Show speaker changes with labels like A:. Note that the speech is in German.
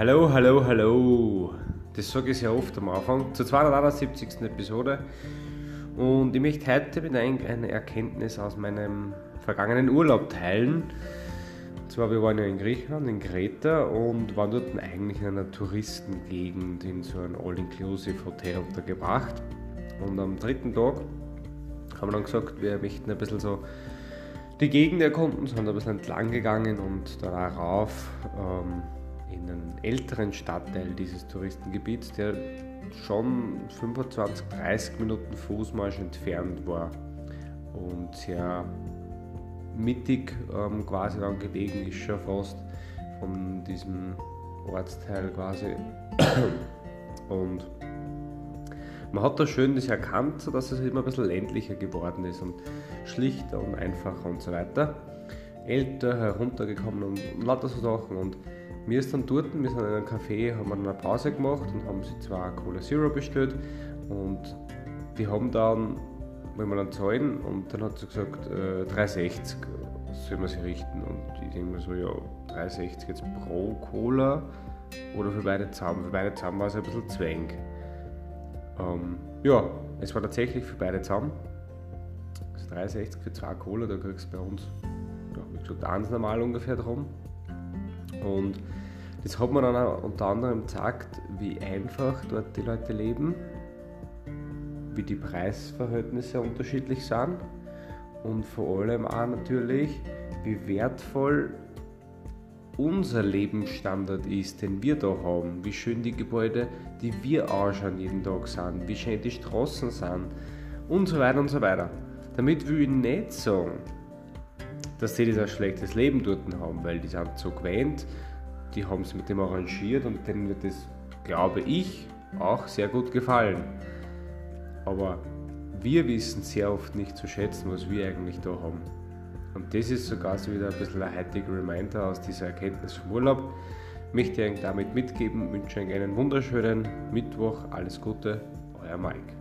A: Hallo, hallo, hallo. Das sage ich sehr oft am Anfang. Zur 271. Episode. Und ich möchte heute mit einer Erkenntnis aus meinem vergangenen Urlaub teilen. Und zwar, wir waren ja in Griechenland, in Kreta und waren dort eigentlich in einer Touristengegend in so einem All-Inclusive-Hotel untergebracht. Und am dritten Tag haben wir dann gesagt, wir möchten ein bisschen so die Gegend erkunden, sind ein bisschen entlang gegangen und dann auch rauf ähm, in einen älteren Stadtteil dieses Touristengebiets, der schon 25, 30 Minuten Fußmarsch entfernt war und sehr mittig ähm, quasi dann gelegen ist schon fast von diesem Ortsteil quasi und man hat da schön das erkannt, dass es immer ein bisschen ländlicher geworden ist und schlichter und einfacher und so weiter. Älter heruntergekommen und, und lauter so Sachen. Und mir ist dann dort, wir sind in einem Café, haben eine Pause gemacht und haben sie zwar Cola Zero bestellt und die haben dann, wollen wir dann zahlen und dann hat sie gesagt, äh, 3,60 soll man sich richten. Und ich denke mir so, ja, 3,60 jetzt pro Cola oder für beide zusammen. Für beide zusammen war es ein bisschen zwäng. Ähm, ja, es war tatsächlich für beide zusammen. Also 63 für zwei Cola, da kriegst du bei uns, ja, wie gesagt, eins normal ungefähr drum. Und das hat man dann auch unter anderem gezeigt, wie einfach dort die Leute leben, wie die Preisverhältnisse unterschiedlich sind und vor allem auch natürlich, wie wertvoll unser Lebensstandard ist, den wir da haben, wie schön die Gebäude, die wir anschauen jeden Tag sind, wie schön die Straßen sind. Und so weiter und so weiter. Damit will ich nicht sagen, dass die das ein schlechtes Leben dort haben, weil die sind so gewöhnt, die haben es mit dem arrangiert und denen wird das, glaube ich, auch sehr gut gefallen. Aber wir wissen sehr oft nicht zu schätzen, was wir eigentlich da haben. Und das ist sogar so wieder ein bisschen ein heutiger Reminder aus dieser Erkenntnis vom Urlaub. Ich möchte euch damit mitgeben, wünsche euch einen wunderschönen Mittwoch, alles Gute, euer Mike.